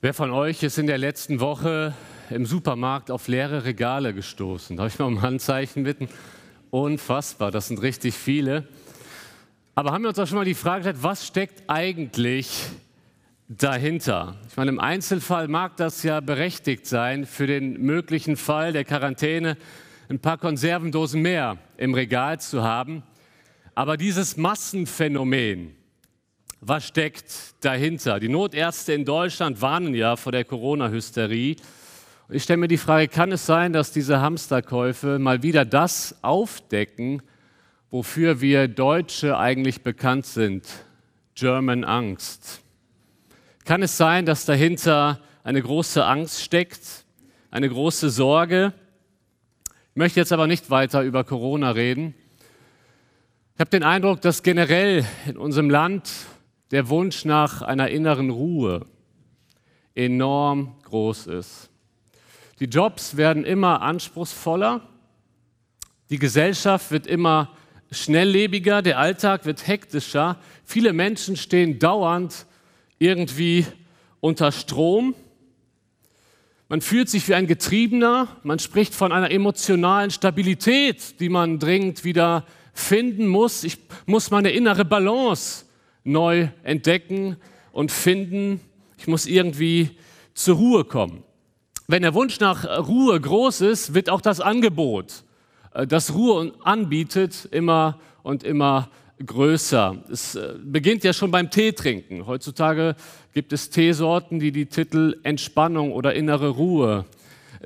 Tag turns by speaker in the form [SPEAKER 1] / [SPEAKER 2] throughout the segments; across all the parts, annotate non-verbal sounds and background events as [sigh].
[SPEAKER 1] Wer von euch ist in der letzten Woche im Supermarkt auf leere Regale gestoßen? Darf ich mal um Handzeichen bitten? Unfassbar, das sind richtig viele. Aber haben wir uns auch schon mal die Frage gestellt, was steckt eigentlich dahinter? Ich meine, im Einzelfall mag das ja berechtigt sein, für den möglichen Fall der Quarantäne ein paar Konservendosen mehr im Regal zu haben. Aber dieses Massenphänomen, was steckt dahinter? Die Notärzte in Deutschland warnen ja vor der Corona-Hysterie. Ich stelle mir die Frage, kann es sein, dass diese Hamsterkäufe mal wieder das aufdecken, wofür wir Deutsche eigentlich bekannt sind? German Angst. Kann es sein, dass dahinter eine große Angst steckt, eine große Sorge? Ich möchte jetzt aber nicht weiter über Corona reden. Ich habe den Eindruck, dass generell in unserem Land der Wunsch nach einer inneren Ruhe enorm groß ist. Die Jobs werden immer anspruchsvoller, die Gesellschaft wird immer schnelllebiger, der Alltag wird hektischer, viele Menschen stehen dauernd irgendwie unter Strom. Man fühlt sich wie ein Getriebener, man spricht von einer emotionalen Stabilität, die man dringend wieder finden muss. Ich muss meine innere Balance neu entdecken und finden. Ich muss irgendwie zur Ruhe kommen. Wenn der Wunsch nach Ruhe groß ist, wird auch das Angebot, äh, das Ruhe anbietet, immer und immer größer. Es äh, beginnt ja schon beim Teetrinken. Heutzutage gibt es Teesorten, die die Titel Entspannung oder innere Ruhe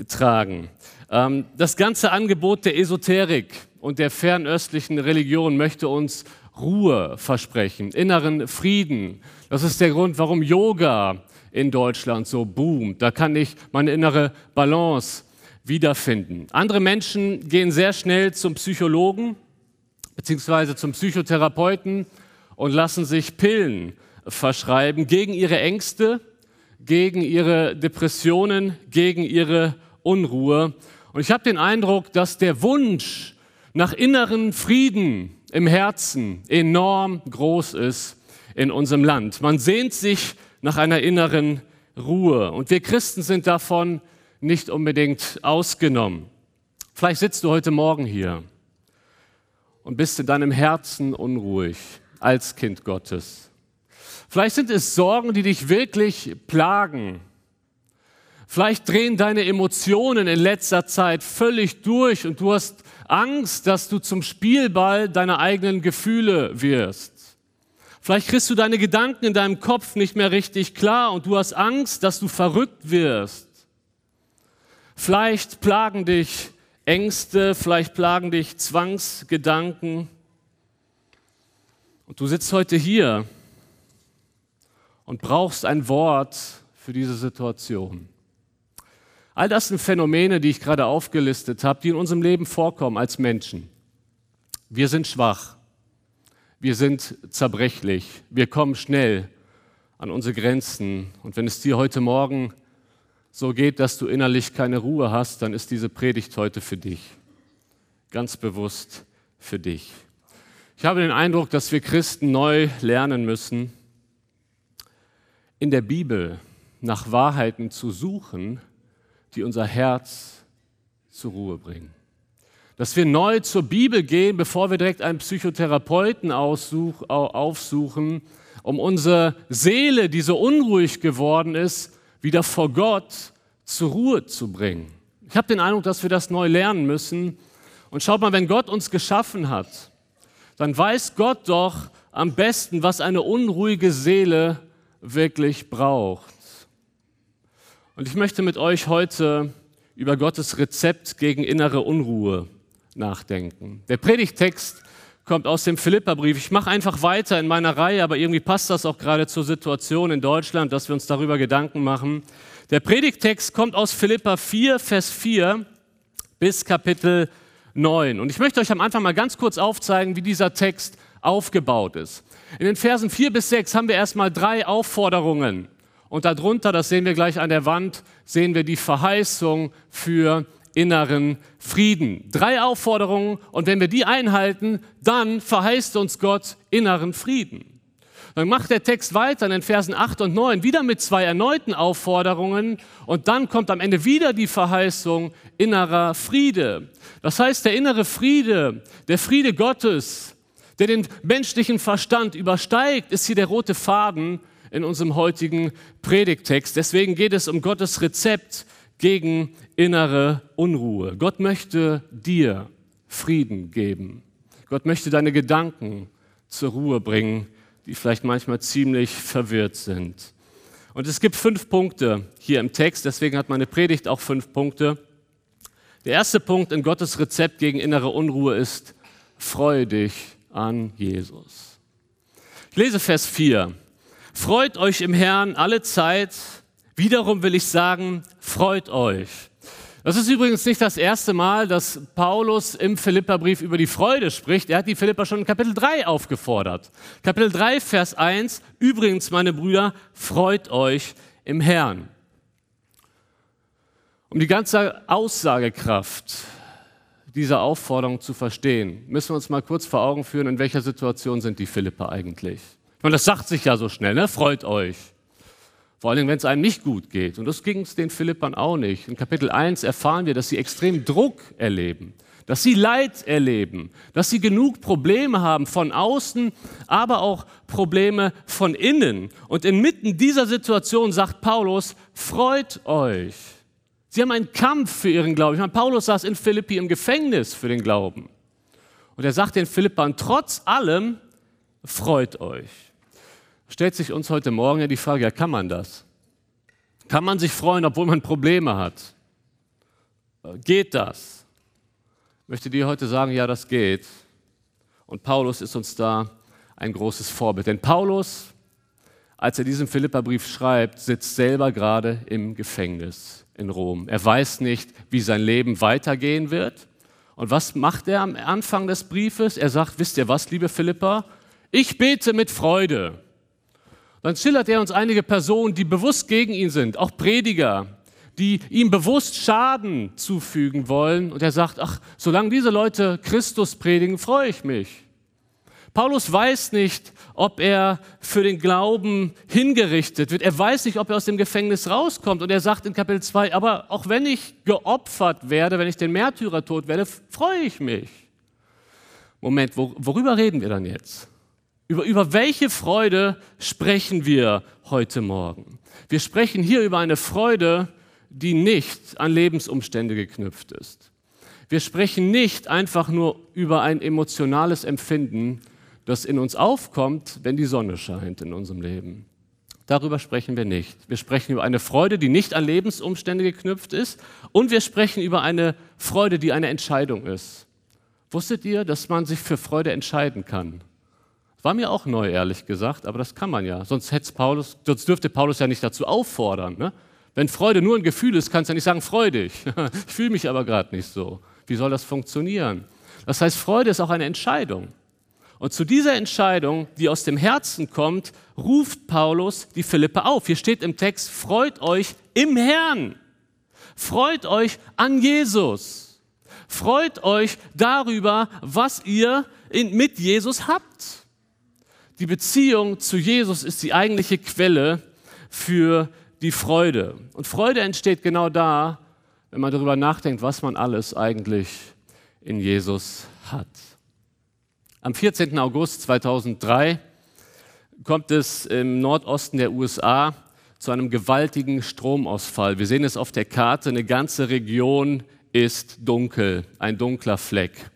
[SPEAKER 1] tragen. Ähm, das ganze Angebot der Esoterik und der fernöstlichen Religion möchte uns Ruhe versprechen, inneren Frieden. Das ist der Grund, warum Yoga in Deutschland so boomt. Da kann ich meine innere Balance wiederfinden. Andere Menschen gehen sehr schnell zum Psychologen bzw. zum Psychotherapeuten und lassen sich Pillen verschreiben gegen ihre Ängste, gegen ihre Depressionen, gegen ihre Unruhe. Und ich habe den Eindruck, dass der Wunsch nach inneren Frieden, im Herzen enorm groß ist in unserem Land. Man sehnt sich nach einer inneren Ruhe und wir Christen sind davon nicht unbedingt ausgenommen. Vielleicht sitzt du heute Morgen hier und bist in deinem Herzen unruhig als Kind Gottes. Vielleicht sind es Sorgen, die dich wirklich plagen. Vielleicht drehen deine Emotionen in letzter Zeit völlig durch und du hast Angst, dass du zum Spielball deiner eigenen Gefühle wirst. Vielleicht kriegst du deine Gedanken in deinem Kopf nicht mehr richtig klar und du hast Angst, dass du verrückt wirst. Vielleicht plagen dich Ängste, vielleicht plagen dich Zwangsgedanken. Und du sitzt heute hier und brauchst ein Wort für diese Situation. All das sind Phänomene, die ich gerade aufgelistet habe, die in unserem Leben vorkommen als Menschen. Wir sind schwach, wir sind zerbrechlich, wir kommen schnell an unsere Grenzen. Und wenn es dir heute Morgen so geht, dass du innerlich keine Ruhe hast, dann ist diese Predigt heute für dich. Ganz bewusst für dich. Ich habe den Eindruck, dass wir Christen neu lernen müssen, in der Bibel nach Wahrheiten zu suchen, die unser Herz zur Ruhe bringen. Dass wir neu zur Bibel gehen, bevor wir direkt einen Psychotherapeuten aufsuchen, um unsere Seele, die so unruhig geworden ist, wieder vor Gott zur Ruhe zu bringen. Ich habe den Eindruck, dass wir das neu lernen müssen. Und schaut mal, wenn Gott uns geschaffen hat, dann weiß Gott doch am besten, was eine unruhige Seele wirklich braucht. Und ich möchte mit euch heute über Gottes Rezept gegen innere Unruhe nachdenken. Der Predigtext kommt aus dem Philipperbrief. Ich mache einfach weiter in meiner Reihe, aber irgendwie passt das auch gerade zur Situation in Deutschland, dass wir uns darüber Gedanken machen. Der Predigtext kommt aus Philippa 4, Vers 4 bis Kapitel 9. Und ich möchte euch am Anfang mal ganz kurz aufzeigen, wie dieser Text aufgebaut ist. In den Versen 4 bis 6 haben wir erstmal drei Aufforderungen und darunter, das sehen wir gleich an der Wand, sehen wir die Verheißung für inneren Frieden. Drei Aufforderungen und wenn wir die einhalten, dann verheißt uns Gott inneren Frieden. Dann macht der Text weiter in den Versen 8 und 9 wieder mit zwei erneuten Aufforderungen und dann kommt am Ende wieder die Verheißung innerer Friede. Das heißt, der innere Friede, der Friede Gottes, der den menschlichen Verstand übersteigt, ist hier der rote Faden in unserem heutigen Predigtext. Deswegen geht es um Gottes Rezept gegen innere Unruhe. Gott möchte dir Frieden geben. Gott möchte deine Gedanken zur Ruhe bringen, die vielleicht manchmal ziemlich verwirrt sind. Und es gibt fünf Punkte hier im Text, deswegen hat meine Predigt auch fünf Punkte. Der erste Punkt in Gottes Rezept gegen innere Unruhe ist, freue dich an Jesus. Ich lese Vers 4. Freut euch im Herrn alle Zeit. Wiederum will ich sagen, freut euch. Das ist übrigens nicht das erste Mal, dass Paulus im Philipperbrief über die Freude spricht. Er hat die Philipper schon in Kapitel 3 aufgefordert. Kapitel 3, Vers 1. Übrigens, meine Brüder, freut euch im Herrn. Um die ganze Aussagekraft dieser Aufforderung zu verstehen, müssen wir uns mal kurz vor Augen führen, in welcher Situation sind die Philipper eigentlich. Ich das sagt sich ja so schnell, ne? freut euch. Vor allem, wenn es einem nicht gut geht. Und das ging es den Philippern auch nicht. In Kapitel 1 erfahren wir, dass sie extrem Druck erleben, dass sie Leid erleben, dass sie genug Probleme haben von außen, aber auch Probleme von innen. Und inmitten dieser Situation sagt Paulus, freut euch. Sie haben einen Kampf für ihren Glauben. Ich meine, Paulus saß in Philippi im Gefängnis für den Glauben. Und er sagt den Philippern, trotz allem, freut euch stellt sich uns heute Morgen ja die Frage, ja, kann man das? Kann man sich freuen, obwohl man Probleme hat? Geht das? Ich möchte dir heute sagen, ja, das geht. Und Paulus ist uns da ein großes Vorbild. Denn Paulus, als er diesen Philipperbrief schreibt, sitzt selber gerade im Gefängnis in Rom. Er weiß nicht, wie sein Leben weitergehen wird. Und was macht er am Anfang des Briefes? Er sagt, wisst ihr was, liebe Philippa? Ich bete mit Freude dann schildert er uns einige Personen, die bewusst gegen ihn sind, auch Prediger, die ihm bewusst Schaden zufügen wollen. Und er sagt, ach, solange diese Leute Christus predigen, freue ich mich. Paulus weiß nicht, ob er für den Glauben hingerichtet wird. Er weiß nicht, ob er aus dem Gefängnis rauskommt. Und er sagt in Kapitel 2, aber auch wenn ich geopfert werde, wenn ich den Märtyrertod werde, freue ich mich. Moment, worüber reden wir dann jetzt? Über, über welche Freude sprechen wir heute Morgen? Wir sprechen hier über eine Freude, die nicht an Lebensumstände geknüpft ist. Wir sprechen nicht einfach nur über ein emotionales Empfinden, das in uns aufkommt, wenn die Sonne scheint in unserem Leben. Darüber sprechen wir nicht. Wir sprechen über eine Freude, die nicht an Lebensumstände geknüpft ist. Und wir sprechen über eine Freude, die eine Entscheidung ist. Wusstet ihr, dass man sich für Freude entscheiden kann? War mir auch neu, ehrlich gesagt, aber das kann man ja. Sonst, Paulus, sonst dürfte Paulus ja nicht dazu auffordern. Ne? Wenn Freude nur ein Gefühl ist, kannst du ja nicht sagen, freudig. [laughs] ich fühle mich aber gerade nicht so. Wie soll das funktionieren? Das heißt, Freude ist auch eine Entscheidung. Und zu dieser Entscheidung, die aus dem Herzen kommt, ruft Paulus die Philippe auf. Hier steht im Text, freut euch im Herrn. Freut euch an Jesus. Freut euch darüber, was ihr in, mit Jesus habt. Die Beziehung zu Jesus ist die eigentliche Quelle für die Freude. Und Freude entsteht genau da, wenn man darüber nachdenkt, was man alles eigentlich in Jesus hat. Am 14. August 2003 kommt es im Nordosten der USA zu einem gewaltigen Stromausfall. Wir sehen es auf der Karte, eine ganze Region ist dunkel, ein dunkler Fleck.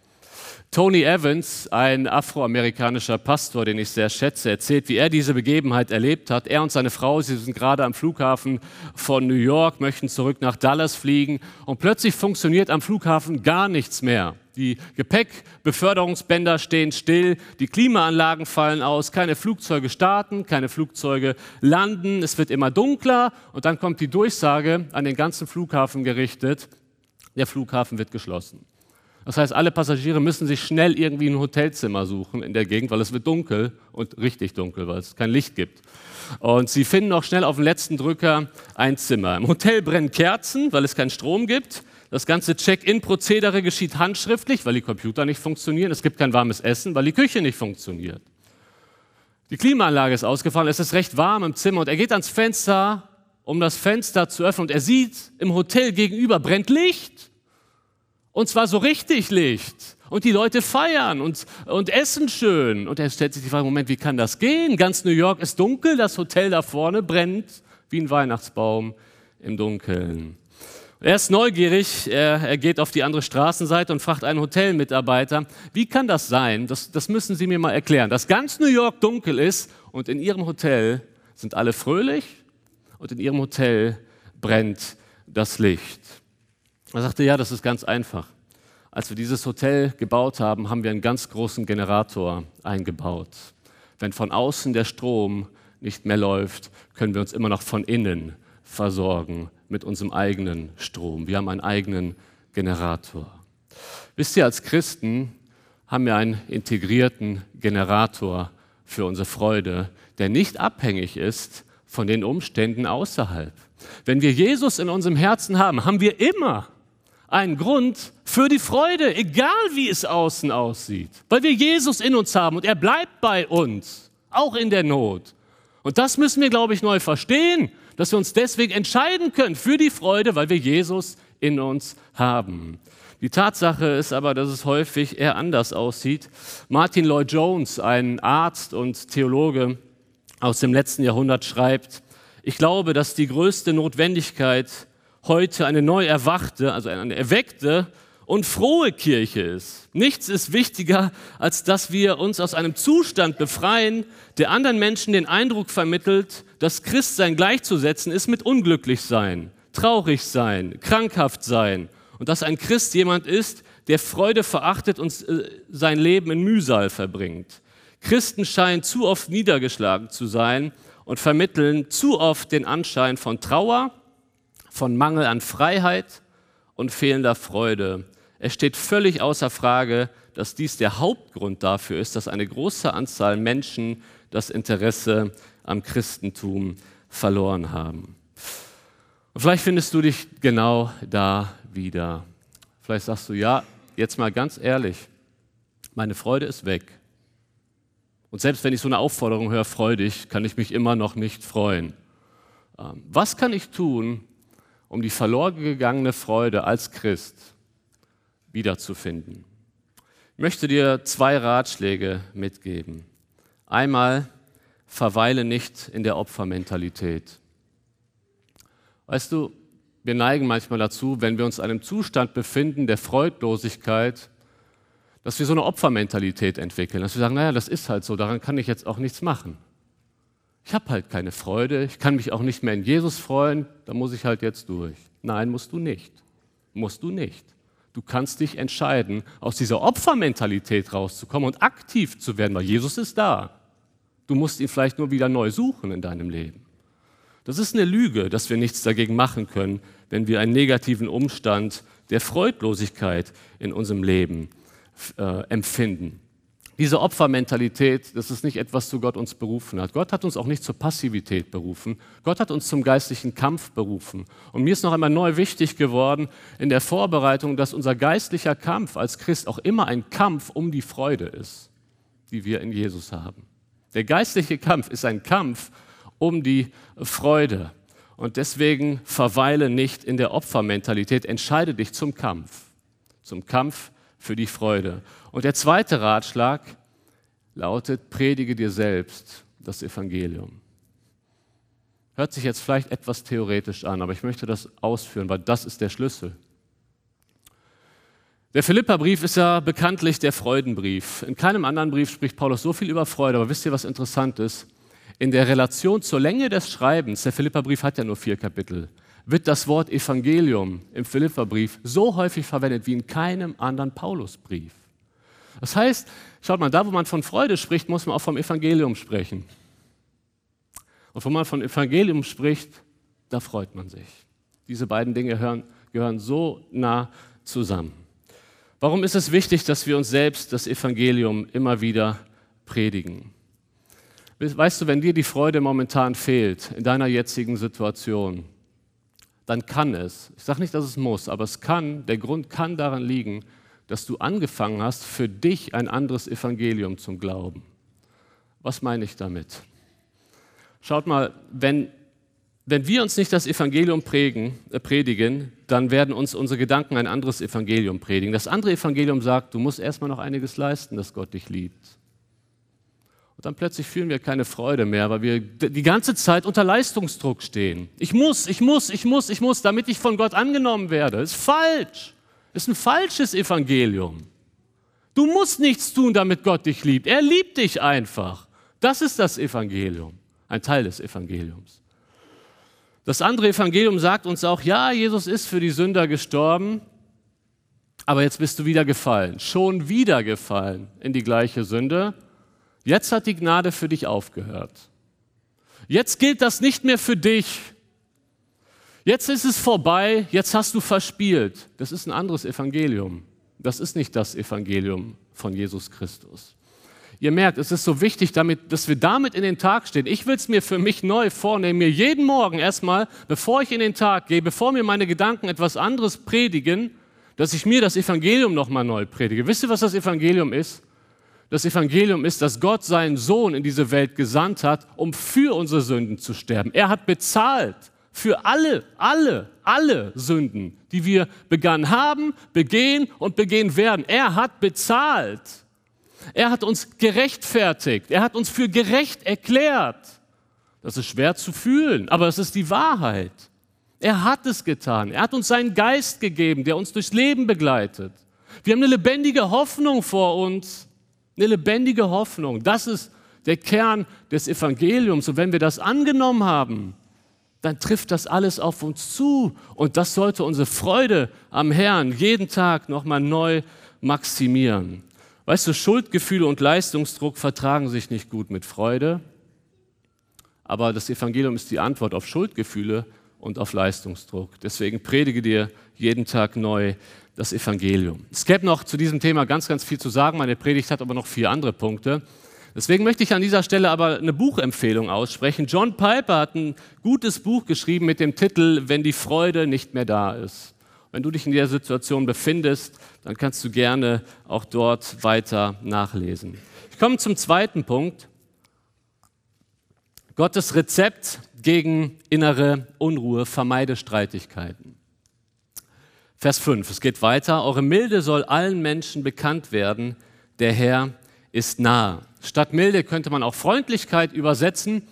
[SPEAKER 1] Tony Evans, ein afroamerikanischer Pastor, den ich sehr schätze, erzählt, wie er diese Begebenheit erlebt hat. Er und seine Frau, sie sind gerade am Flughafen von New York, möchten zurück nach Dallas fliegen und plötzlich funktioniert am Flughafen gar nichts mehr. Die Gepäckbeförderungsbänder stehen still, die Klimaanlagen fallen aus, keine Flugzeuge starten, keine Flugzeuge landen, es wird immer dunkler und dann kommt die Durchsage an den ganzen Flughafen gerichtet, der Flughafen wird geschlossen. Das heißt, alle Passagiere müssen sich schnell irgendwie ein Hotelzimmer suchen in der Gegend, weil es wird dunkel und richtig dunkel, weil es kein Licht gibt. Und sie finden auch schnell auf dem letzten Drücker ein Zimmer. Im Hotel brennen Kerzen, weil es keinen Strom gibt. Das ganze Check-in-Prozedere geschieht handschriftlich, weil die Computer nicht funktionieren. Es gibt kein warmes Essen, weil die Küche nicht funktioniert. Die Klimaanlage ist ausgefallen, es ist recht warm im Zimmer und er geht ans Fenster, um das Fenster zu öffnen und er sieht, im Hotel gegenüber brennt Licht. Und zwar so richtig Licht. Und die Leute feiern und, und essen schön. Und er stellt sich die Frage, Moment, wie kann das gehen? Ganz New York ist dunkel, das Hotel da vorne brennt wie ein Weihnachtsbaum im Dunkeln. Er ist neugierig, er, er, geht auf die andere Straßenseite und fragt einen Hotelmitarbeiter, wie kann das sein, das, das müssen Sie mir mal erklären, dass ganz New York dunkel ist und in Ihrem Hotel sind alle fröhlich und in Ihrem Hotel brennt das Licht. Er sagte, ja, das ist ganz einfach. Als wir dieses Hotel gebaut haben, haben wir einen ganz großen Generator eingebaut. Wenn von außen der Strom nicht mehr läuft, können wir uns immer noch von innen versorgen mit unserem eigenen Strom. Wir haben einen eigenen Generator. Wisst ihr, als Christen haben wir einen integrierten Generator für unsere Freude, der nicht abhängig ist von den Umständen außerhalb. Wenn wir Jesus in unserem Herzen haben, haben wir immer einen Grund für die Freude, egal wie es außen aussieht, weil wir Jesus in uns haben und er bleibt bei uns, auch in der Not. Und das müssen wir, glaube ich, neu verstehen dass wir uns deswegen entscheiden können für die Freude, weil wir Jesus in uns haben. Die Tatsache ist aber, dass es häufig eher anders aussieht. Martin Lloyd Jones, ein Arzt und Theologe aus dem letzten Jahrhundert, schreibt, ich glaube, dass die größte Notwendigkeit heute eine neu erwachte, also eine erweckte und frohe Kirche ist. Nichts ist wichtiger, als dass wir uns aus einem Zustand befreien, der anderen Menschen den Eindruck vermittelt, dass Christsein gleichzusetzen ist mit unglücklich sein, traurig sein, krankhaft sein und dass ein Christ jemand ist, der Freude verachtet und äh, sein Leben in Mühsal verbringt. Christen scheinen zu oft niedergeschlagen zu sein und vermitteln zu oft den Anschein von Trauer, von Mangel an Freiheit und fehlender Freude. Es steht völlig außer Frage, dass dies der Hauptgrund dafür ist, dass eine große Anzahl Menschen das Interesse am Christentum verloren haben. Und vielleicht findest du dich genau da wieder. Vielleicht sagst du, ja, jetzt mal ganz ehrlich, meine Freude ist weg. Und selbst wenn ich so eine Aufforderung höre, freu dich, kann ich mich immer noch nicht freuen. Ähm, was kann ich tun, um die verloren gegangene Freude als Christ wiederzufinden? Ich möchte dir zwei Ratschläge mitgeben. Einmal, verweile nicht in der Opfermentalität. Weißt du, wir neigen manchmal dazu, wenn wir uns in einem Zustand befinden der Freudlosigkeit, dass wir so eine Opfermentalität entwickeln, dass wir sagen, naja, das ist halt so, daran kann ich jetzt auch nichts machen. Ich habe halt keine Freude, ich kann mich auch nicht mehr in Jesus freuen, da muss ich halt jetzt durch. Nein, musst du nicht. Musst du nicht. Du kannst dich entscheiden, aus dieser Opfermentalität rauszukommen und aktiv zu werden, weil Jesus ist da. Du musst ihn vielleicht nur wieder neu suchen in deinem Leben. Das ist eine Lüge, dass wir nichts dagegen machen können, wenn wir einen negativen Umstand der Freudlosigkeit in unserem Leben äh, empfinden. Diese Opfermentalität, das ist nicht etwas, zu Gott uns berufen hat. Gott hat uns auch nicht zur Passivität berufen. Gott hat uns zum geistlichen Kampf berufen. Und mir ist noch einmal neu wichtig geworden in der Vorbereitung, dass unser geistlicher Kampf als Christ auch immer ein Kampf um die Freude ist, die wir in Jesus haben. Der geistliche Kampf ist ein Kampf um die Freude. Und deswegen verweile nicht in der Opfermentalität, entscheide dich zum Kampf, zum Kampf für die Freude. Und der zweite Ratschlag lautet, predige dir selbst das Evangelium. Hört sich jetzt vielleicht etwas theoretisch an, aber ich möchte das ausführen, weil das ist der Schlüssel. Der Philipperbrief ist ja bekanntlich der Freudenbrief. In keinem anderen Brief spricht Paulus so viel über Freude, aber wisst ihr, was interessant ist? In der Relation zur Länge des Schreibens, der Philipperbrief hat ja nur vier Kapitel, wird das Wort Evangelium im Philipperbrief so häufig verwendet wie in keinem anderen Paulusbrief. Das heißt, schaut mal, da wo man von Freude spricht, muss man auch vom Evangelium sprechen. Und wenn man von Evangelium spricht, da freut man sich. Diese beiden Dinge hören, gehören so nah zusammen. Warum ist es wichtig, dass wir uns selbst das Evangelium immer wieder predigen? Weißt du, wenn dir die Freude momentan fehlt in deiner jetzigen Situation, dann kann es, ich sage nicht, dass es muss, aber es kann, der Grund kann daran liegen, dass du angefangen hast, für dich ein anderes Evangelium zum Glauben. Was meine ich damit? Schaut mal, wenn, wenn wir uns nicht das Evangelium prägen, äh, predigen, dann werden uns unsere Gedanken ein anderes Evangelium predigen. Das andere Evangelium sagt, du musst erstmal noch einiges leisten, dass Gott dich liebt. Und dann plötzlich fühlen wir keine Freude mehr, weil wir die ganze Zeit unter Leistungsdruck stehen. Ich muss, ich muss, ich muss, ich muss, damit ich von Gott angenommen werde. Ist falsch. Ist ein falsches Evangelium. Du musst nichts tun, damit Gott dich liebt. Er liebt dich einfach. Das ist das Evangelium, ein Teil des Evangeliums. Das andere Evangelium sagt uns auch, ja, Jesus ist für die Sünder gestorben, aber jetzt bist du wieder gefallen, schon wieder gefallen in die gleiche Sünde Jetzt hat die Gnade für dich aufgehört. Jetzt gilt das nicht mehr für dich. Jetzt ist es vorbei, jetzt hast du verspielt. Das ist ein anderes Evangelium. Das ist nicht das Evangelium von Jesus Christus. Ihr merkt, es ist so wichtig, damit, dass wir damit in den Tag stehen. Ich will es mir für mich neu vornehmen, mir jeden Morgen erstmal, bevor ich in den Tag gehe, bevor mir meine Gedanken etwas anderes predigen, dass ich mir das Evangelium nochmal neu predige. Wisst ihr, was das Evangelium ist? Das Evangelium ist, dass Gott seinen Sohn in diese Welt gesandt hat, um für unsere Sünden zu sterben. Er hat bezahlt für alle, alle, alle Sünden, die wir begangen haben, begehen und begehen werden. Er hat bezahlt. Er hat uns gerechtfertigt. Er hat uns für gerecht erklärt. Das ist schwer zu fühlen, aber es ist die Wahrheit. Er hat es getan. Er hat uns seinen Geist gegeben, der uns durchs Leben begleitet. Wir haben eine lebendige Hoffnung vor uns eine lebendige Hoffnung. Das ist der Kern des Evangeliums. Und wenn wir das angenommen haben, dann trifft das alles auf uns zu. Und das sollte unsere Freude am Herrn jeden Tag nochmal neu maximieren. Weißt du, Schuldgefühle und Leistungsdruck vertragen sich nicht gut mit Freude. Aber das Evangelium ist die Antwort auf Schuldgefühle und auf Leistungsdruck. Deswegen predige dir jeden Tag neu das Evangelium. Es gäbe noch zu diesem Thema ganz, ganz viel zu sagen. Meine Predigt hat aber noch vier andere Punkte. Deswegen möchte ich an dieser Stelle aber eine Buchempfehlung aussprechen. John Piper hat ein gutes Buch geschrieben mit dem Titel Wenn die Freude nicht mehr da ist. Wenn du dich in der Situation befindest, dann kannst du gerne auch dort weiter nachlesen. Ich komme zum zweiten Punkt. Gottes Rezept gegen innere Unruhe, vermeide Streitigkeiten. Vers 5, es geht weiter. Eure Milde soll allen Menschen bekannt werden. Der Herr ist nahe. Statt Milde könnte man auch Freundlichkeit übersetzen.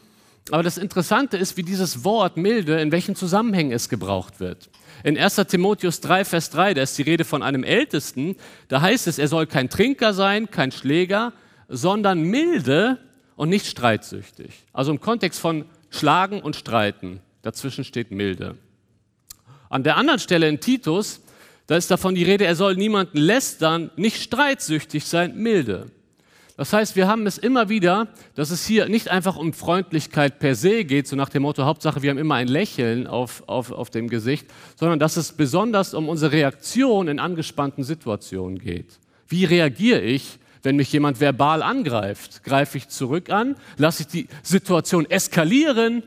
[SPEAKER 1] Aber das Interessante ist, wie dieses Wort milde, in welchen Zusammenhängen es gebraucht wird. In 1 Timotheus 3, Vers 3, da ist die Rede von einem Ältesten. Da heißt es, er soll kein Trinker sein, kein Schläger, sondern milde und nicht streitsüchtig. Also im Kontext von Schlagen und Streiten. Dazwischen steht milde. An der anderen Stelle in Titus, da ist davon die Rede, er soll niemanden lästern, nicht streitsüchtig sein, milde. Das heißt, wir haben es immer wieder, dass es hier nicht einfach um Freundlichkeit per se geht, so nach dem Motto, Hauptsache, wir haben immer ein Lächeln auf, auf, auf dem Gesicht, sondern dass es besonders um unsere Reaktion in angespannten Situationen geht. Wie reagiere ich, wenn mich jemand verbal angreift? Greife ich zurück an? Lasse ich die Situation eskalieren?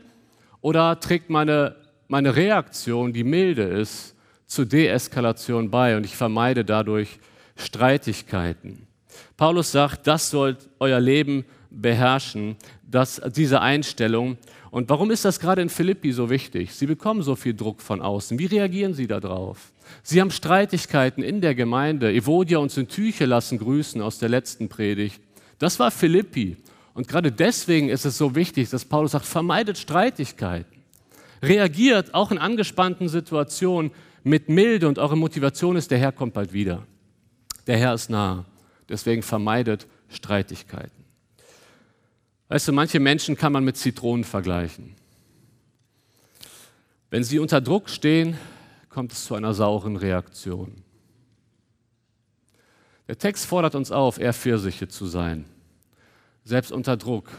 [SPEAKER 1] Oder trägt meine meine Reaktion, die milde ist, zur Deeskalation bei und ich vermeide dadurch Streitigkeiten. Paulus sagt, das soll euer Leben beherrschen, dass diese Einstellung. Und warum ist das gerade in Philippi so wichtig? Sie bekommen so viel Druck von außen. Wie reagieren Sie darauf? Sie haben Streitigkeiten in der Gemeinde. Evodia und Syntyche lassen grüßen aus der letzten Predigt. Das war Philippi. Und gerade deswegen ist es so wichtig, dass Paulus sagt, vermeidet Streitigkeiten reagiert auch in angespannten Situationen mit Milde und eure Motivation ist, der Herr kommt bald wieder. Der Herr ist nah. Deswegen vermeidet Streitigkeiten. Weißt du, manche Menschen kann man mit Zitronen vergleichen. Wenn sie unter Druck stehen, kommt es zu einer sauren Reaktion. Der Text fordert uns auf, eher Pfirsiche zu sein. Selbst unter Druck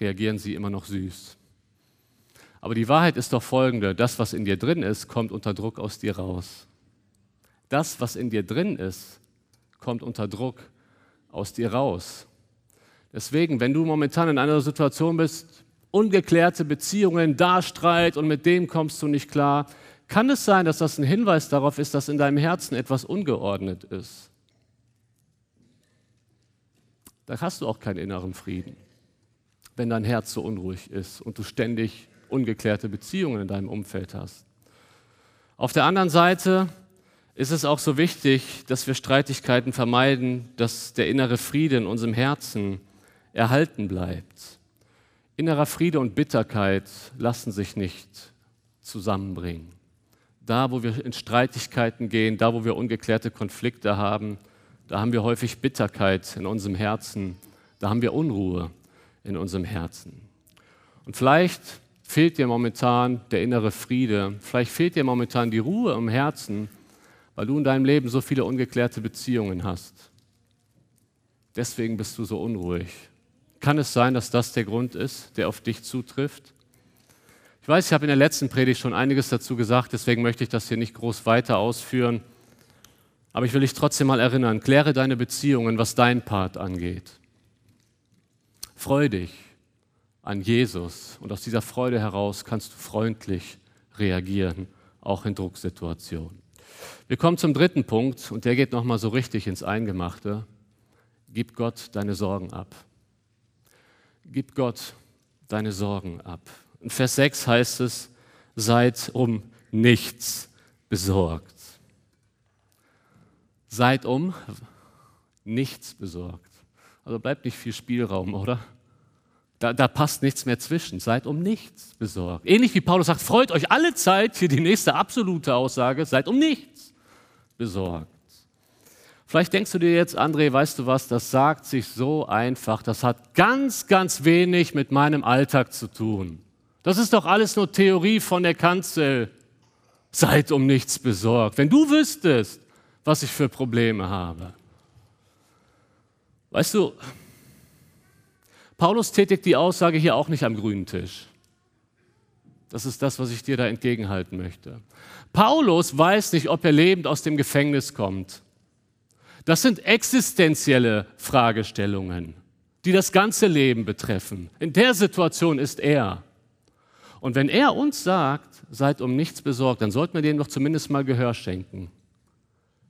[SPEAKER 1] reagieren sie immer noch süß. Aber die Wahrheit ist doch folgende, das, was in dir drin ist, kommt unter Druck aus dir raus. Das, was in dir drin ist, kommt unter Druck aus dir raus. Deswegen, wenn du momentan in einer Situation bist, ungeklärte Beziehungen, da Streit und mit dem kommst du nicht klar, kann es sein, dass das ein Hinweis darauf ist, dass in deinem Herzen etwas ungeordnet ist. Da hast du auch keinen inneren Frieden. wenn dein Herz so unruhig ist und du ständig ungeklärte Beziehungen in deinem Umfeld hast. Auf der anderen Seite ist es auch so wichtig, dass wir Streitigkeiten vermeiden, dass der innere Friede in unserem Herzen erhalten bleibt. Innerer Friede und Bitterkeit lassen sich nicht zusammenbringen. Da, wo wir in Streitigkeiten gehen, da, wo wir ungeklärte Konflikte haben, da haben wir häufig Bitterkeit in unserem Herzen, da haben wir Unruhe in unserem Herzen. Und vielleicht fehlt dir momentan der innere Friede, vielleicht fehlt dir momentan die Ruhe im Herzen, weil du in deinem Leben so viele ungeklärte Beziehungen hast. Deswegen bist du so unruhig. Kann es sein, dass das der Grund ist, der auf dich zutrifft? Ich weiß, ich habe in der letzten Predigt schon einiges dazu gesagt, deswegen möchte ich das hier nicht groß weiter ausführen. Aber ich will dich trotzdem mal erinnern, kläre deine Beziehungen, was dein Part angeht. Freu dich an Jesus und aus dieser Freude heraus kannst du freundlich reagieren, auch in Drucksituationen. Wir kommen zum dritten Punkt und der geht nochmal so richtig ins Eingemachte. Gib Gott deine Sorgen ab. Gib Gott deine Sorgen ab. In Vers 6 heißt es, seid um nichts besorgt. Seid um nichts besorgt. Also bleibt nicht viel Spielraum, oder? Da, da, passt nichts mehr zwischen. Seid um nichts besorgt. Ähnlich wie Paulus sagt, freut euch alle Zeit, hier die nächste absolute Aussage, seid um nichts besorgt. Vielleicht denkst du dir jetzt, André, weißt du was, das sagt sich so einfach, das hat ganz, ganz wenig mit meinem Alltag zu tun. Das ist doch alles nur Theorie von der Kanzel. Seid um nichts besorgt. Wenn du wüsstest, was ich für Probleme habe. Weißt du, Paulus tätigt die Aussage hier auch nicht am grünen Tisch. Das ist das, was ich dir da entgegenhalten möchte. Paulus weiß nicht, ob er lebend aus dem Gefängnis kommt. Das sind existenzielle Fragestellungen, die das ganze Leben betreffen. In der Situation ist er. Und wenn er uns sagt, seid um nichts besorgt, dann sollten wir dem doch zumindest mal Gehör schenken.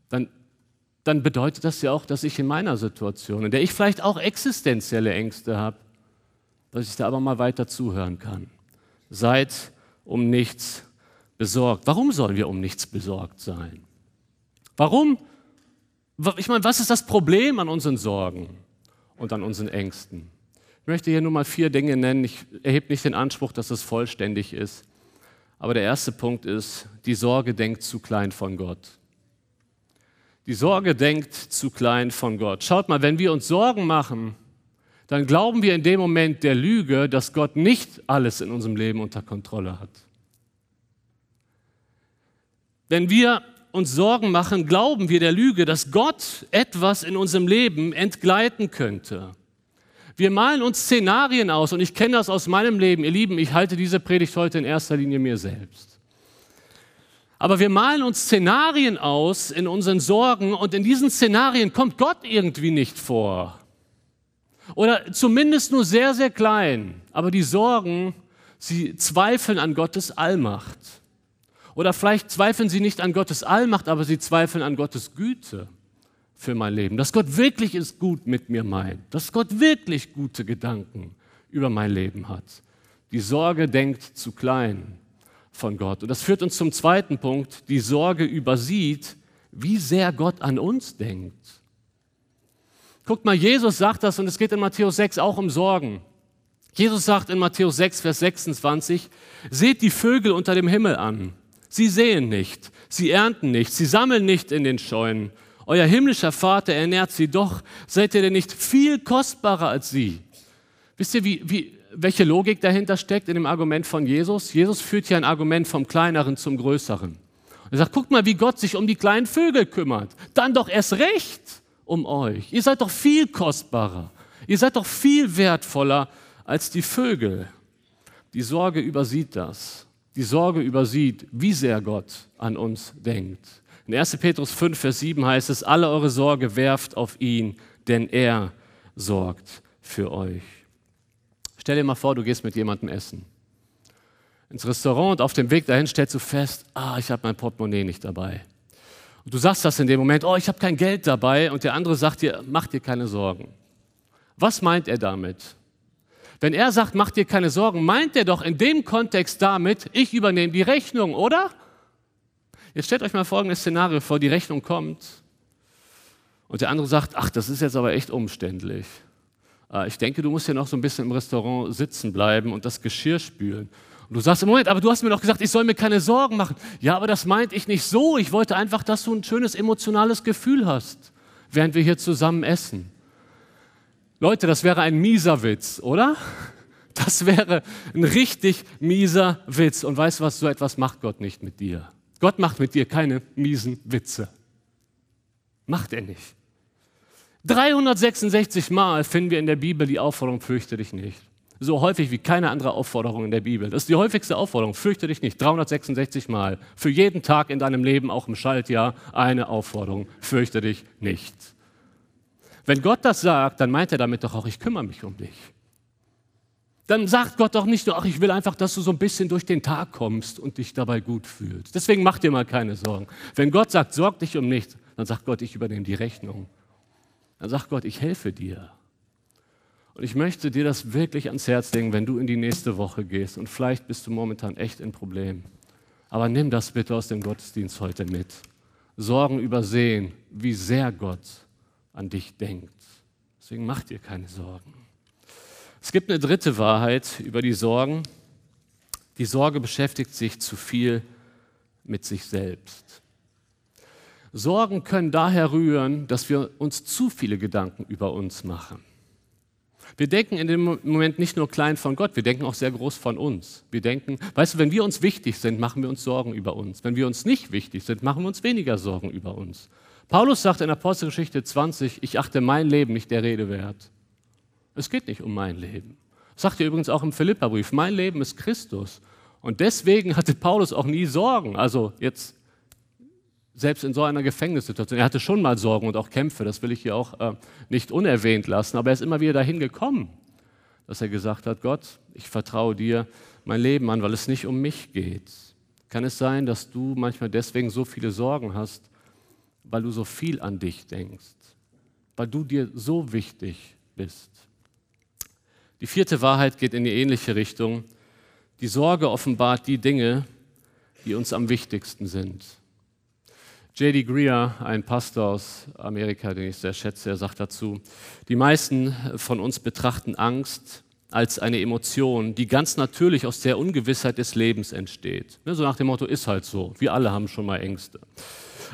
[SPEAKER 1] Dann, dann bedeutet das ja auch, dass ich in meiner Situation, in der ich vielleicht auch existenzielle Ängste habe, dass ich da aber mal weiter zuhören kann. Seid um nichts besorgt. Warum sollen wir um nichts besorgt sein? Warum? Ich meine, was ist das Problem an unseren Sorgen und an unseren Ängsten? Ich möchte hier nur mal vier Dinge nennen. Ich erhebe nicht den Anspruch, dass es vollständig ist. Aber der erste Punkt ist, die Sorge denkt zu klein von Gott. Die Sorge denkt zu klein von Gott. Schaut mal, wenn wir uns Sorgen machen, dann glauben wir in dem Moment der Lüge, dass Gott nicht alles in unserem Leben unter Kontrolle hat. Wenn wir uns Sorgen machen, glauben wir der Lüge, dass Gott etwas in unserem Leben entgleiten könnte. Wir malen uns Szenarien aus und ich kenne das aus meinem Leben. Ihr Lieben, ich halte diese Predigt heute in erster Linie mir selbst. Aber wir malen uns Szenarien aus in unseren Sorgen und in diesen Szenarien kommt Gott irgendwie nicht vor. Oder zumindest nur sehr, sehr klein. Aber die Sorgen, sie zweifeln an Gottes Allmacht. Oder vielleicht zweifeln sie nicht an Gottes Allmacht, aber sie zweifeln an Gottes Güte für mein Leben, dass Gott wirklich es gut mit mir meint, dass Gott wirklich gute Gedanken über mein Leben hat. Die Sorge denkt zu klein von Gott. Und das führt uns zum zweiten Punkt. Die Sorge übersieht, wie sehr Gott an uns denkt. Guckt mal, Jesus sagt das und es geht in Matthäus 6 auch um Sorgen. Jesus sagt in Matthäus 6, Vers 26, seht die Vögel unter dem Himmel an. Sie sehen nicht, sie ernten nicht, sie sammeln nicht in den Scheunen euer himmlischer Vater ernährt sie doch. Seid ihr denn nicht viel kostbarer als sie? Wisst ihr, wie, wie, welche Logik dahinter steckt in dem Argument von Jesus? Jesus führt hier ein Argument vom Kleineren zum Größeren. Er sagt, guckt mal, wie Gott sich um die kleinen Vögel kümmert. Dann doch erst recht um euch. Ihr seid doch viel kostbarer. Ihr seid doch viel wertvoller als die Vögel. Die Sorge übersieht das. Die Sorge übersieht, wie sehr Gott an uns denkt. In 1. Petrus 5, Vers 7 heißt es, alle eure Sorge werft auf ihn, denn er sorgt für euch. Stell dir mal vor, du gehst mit jemandem essen. Ins Restaurant und auf dem Weg dahin stellst du fest, ah, ich habe mein Portemonnaie nicht dabei. Und du sagst das in dem Moment, oh, ich habe kein Geld dabei und der andere sagt dir, mach dir keine Sorgen. Was meint er damit? Wenn er sagt, mach dir keine Sorgen, meint er doch in dem Kontext damit, ich übernehme die Rechnung, oder? Jetzt stellt euch mal folgendes Szenario vor, die Rechnung kommt und der andere sagt, ach, das ist jetzt aber echt umständlich. Äh, ich denke, du musst ja noch so ein bisschen im Restaurant sitzen bleiben und das Geschirr spülen. Und du sagst, im Moment, aber du hast mir doch gesagt, ich soll mir keine Sorgen machen. Ja, aber das meinte ich nicht so. Ich wollte einfach, dass du ein schönes emotionales Gefühl hast, während wir hier zusammen essen. Leute, das wäre ein mieser Witz, oder? [laughs] Das wäre ein richtig mieser Witz. Und weißt du was, so etwas macht Gott nicht mit dir. Gott macht mit dir keine miesen Witze. Macht er nicht. 366 Mal finden wir in der Bibel die Aufforderung, fürchte dich nicht. So häufig wie keine andere Aufforderung in der Bibel. Das ist die häufigste Aufforderung, fürchte dich nicht. 366 Mal. Für jeden Tag in deinem Leben, auch im Schaltjahr, eine Aufforderung, fürchte dich nicht. Wenn Gott das sagt, dann meint er damit doch auch, ich kümmere mich um dich. Dann sagt Gott doch nicht nur, ach, ich will einfach, dass du so ein bisschen durch den Tag kommst und dich dabei gut fühlst. Deswegen mach dir mal keine Sorgen. Wenn Gott sagt, sorg dich um nichts, dann sagt Gott, ich übernehme die Rechnung. Dann sagt Gott, ich helfe dir. Und ich möchte dir das wirklich ans Herz legen, wenn du in die nächste Woche gehst. Und vielleicht bist du momentan echt in Problemen. Aber nimm das bitte aus dem Gottesdienst heute mit. Sorgen übersehen, wie sehr Gott an dich denkt. Deswegen mach dir keine Sorgen. Es gibt eine dritte Wahrheit über die Sorgen. Die Sorge beschäftigt sich zu viel mit sich selbst. Sorgen können daher rühren, dass wir uns zu viele Gedanken über uns machen. Wir denken in dem Moment nicht nur klein von Gott, wir denken auch sehr groß von uns. Wir denken, weißt du, wenn wir uns wichtig sind, machen wir uns Sorgen über uns. Wenn wir uns nicht wichtig sind, machen wir uns weniger Sorgen über uns. Paulus sagt in Apostelgeschichte 20, ich achte mein Leben nicht der Rede wert. Es geht nicht um mein Leben. Das sagt er übrigens auch im Philipperbrief, mein Leben ist Christus. Und deswegen hatte Paulus auch nie Sorgen. Also jetzt selbst in so einer Gefängnissituation. Er hatte schon mal Sorgen und auch Kämpfe, das will ich hier auch äh, nicht unerwähnt lassen, aber er ist immer wieder dahin gekommen, dass er gesagt hat, Gott, ich vertraue dir mein Leben an, weil es nicht um mich geht. Kann es sein, dass du manchmal deswegen so viele Sorgen hast, weil du so viel an dich denkst, weil du dir so wichtig bist? Die vierte Wahrheit geht in die ähnliche Richtung. Die Sorge offenbart die Dinge, die uns am wichtigsten sind. J.D. Greer, ein Pastor aus Amerika, den ich sehr schätze, er sagt dazu, die meisten von uns betrachten Angst als eine Emotion, die ganz natürlich aus der Ungewissheit des Lebens entsteht. Ne, so nach dem Motto, ist halt so, wir alle haben schon mal Ängste.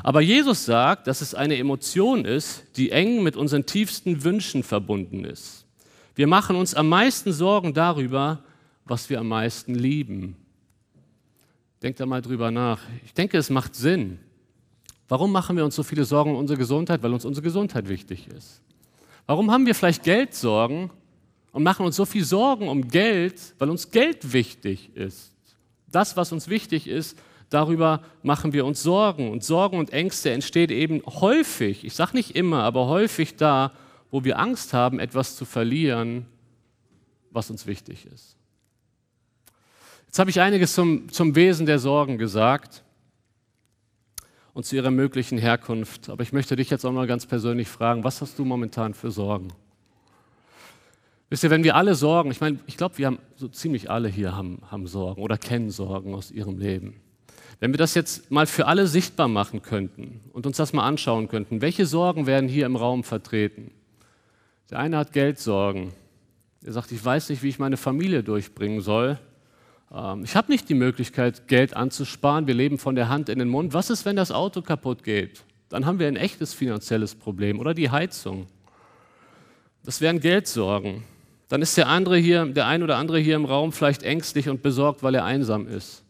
[SPEAKER 1] Aber Jesus sagt, dass es eine Emotion ist, die eng mit unseren tiefsten Wünschen verbunden ist. Wir machen uns am meisten Sorgen darüber, was wir am meisten lieben. Denkt da mal drüber nach. Ich denke, es macht Sinn. Warum machen wir uns so viele Sorgen um unsere Gesundheit? Weil uns unsere Gesundheit wichtig ist. Warum haben wir vielleicht Geldsorgen und machen uns so viel Sorgen um Geld? Weil uns Geld wichtig ist. Das, was uns wichtig ist, darüber machen wir uns Sorgen. Und Sorgen und Ängste entstehen eben häufig, ich sage nicht immer, aber häufig da, wo wir Angst haben, etwas zu verlieren, was uns wichtig ist. Jetzt habe ich einiges zum, zum Wesen der Sorgen gesagt und zu ihrer möglichen Herkunft. Aber ich möchte dich jetzt auch mal ganz persönlich fragen, was hast du momentan für Sorgen? Wisst ihr, wenn wir alle Sorgen, ich meine, ich glaube, wir haben so ziemlich alle hier haben, haben Sorgen oder kennen Sorgen aus ihrem Leben. Wenn wir das jetzt mal für alle sichtbar machen könnten und uns das mal anschauen könnten, welche Sorgen werden hier im Raum vertreten? Der eine hat Geldsorgen. Er sagt, ich weiß nicht, wie ich meine Familie durchbringen soll. Ähm, ich habe nicht die Möglichkeit, Geld anzusparen. Wir leben von der Hand in den Mund. Was ist, wenn das Auto kaputt geht? Dann haben wir ein echtes finanzielles Problem. Oder die Heizung. Das wären Geldsorgen. Dann ist der andere hier, der ein oder andere hier im Raum vielleicht ängstlich und besorgt, weil er einsam ist.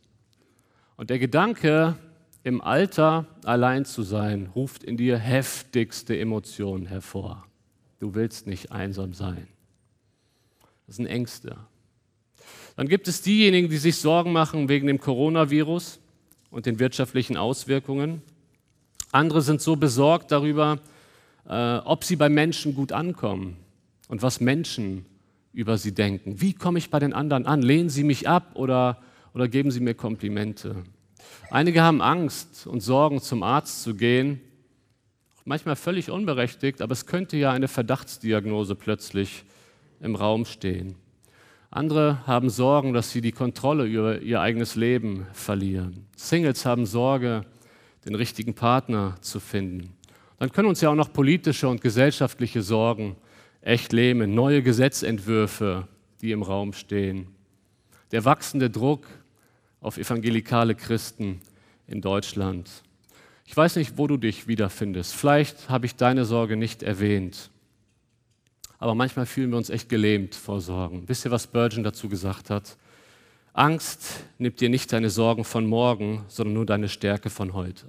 [SPEAKER 1] Und der Gedanke, im Alter allein zu sein, ruft in dir heftigste Emotionen hervor. Du willst nicht einsam sein. Das sind Ängste. Dann gibt es diejenigen, die sich Sorgen machen wegen dem Coronavirus und den wirtschaftlichen Auswirkungen. Andere sind so besorgt darüber, äh, ob sie bei Menschen gut ankommen und was Menschen über sie denken. Wie komme ich bei den anderen an? Lehnen sie mich ab oder, oder geben sie mir Komplimente? Einige haben Angst und Sorgen, zum Arzt zu gehen. Manchmal völlig unberechtigt, aber es könnte ja eine Verdachtsdiagnose plötzlich im Raum stehen. Andere haben Sorgen, dass sie die Kontrolle über ihr eigenes Leben verlieren. Singles haben Sorge, den richtigen Partner zu finden. Dann können uns ja auch noch politische und gesellschaftliche Sorgen echt lähmen, neue Gesetzentwürfe, die im Raum stehen, der wachsende Druck auf evangelikale Christen in Deutschland. Ich weiß nicht, wo du dich wiederfindest. Vielleicht habe ich deine Sorge nicht erwähnt. Aber manchmal fühlen wir uns echt gelähmt vor Sorgen. Wisst ihr, was Spurgeon dazu gesagt hat? Angst nimmt dir nicht deine Sorgen von morgen, sondern nur deine Stärke von heute.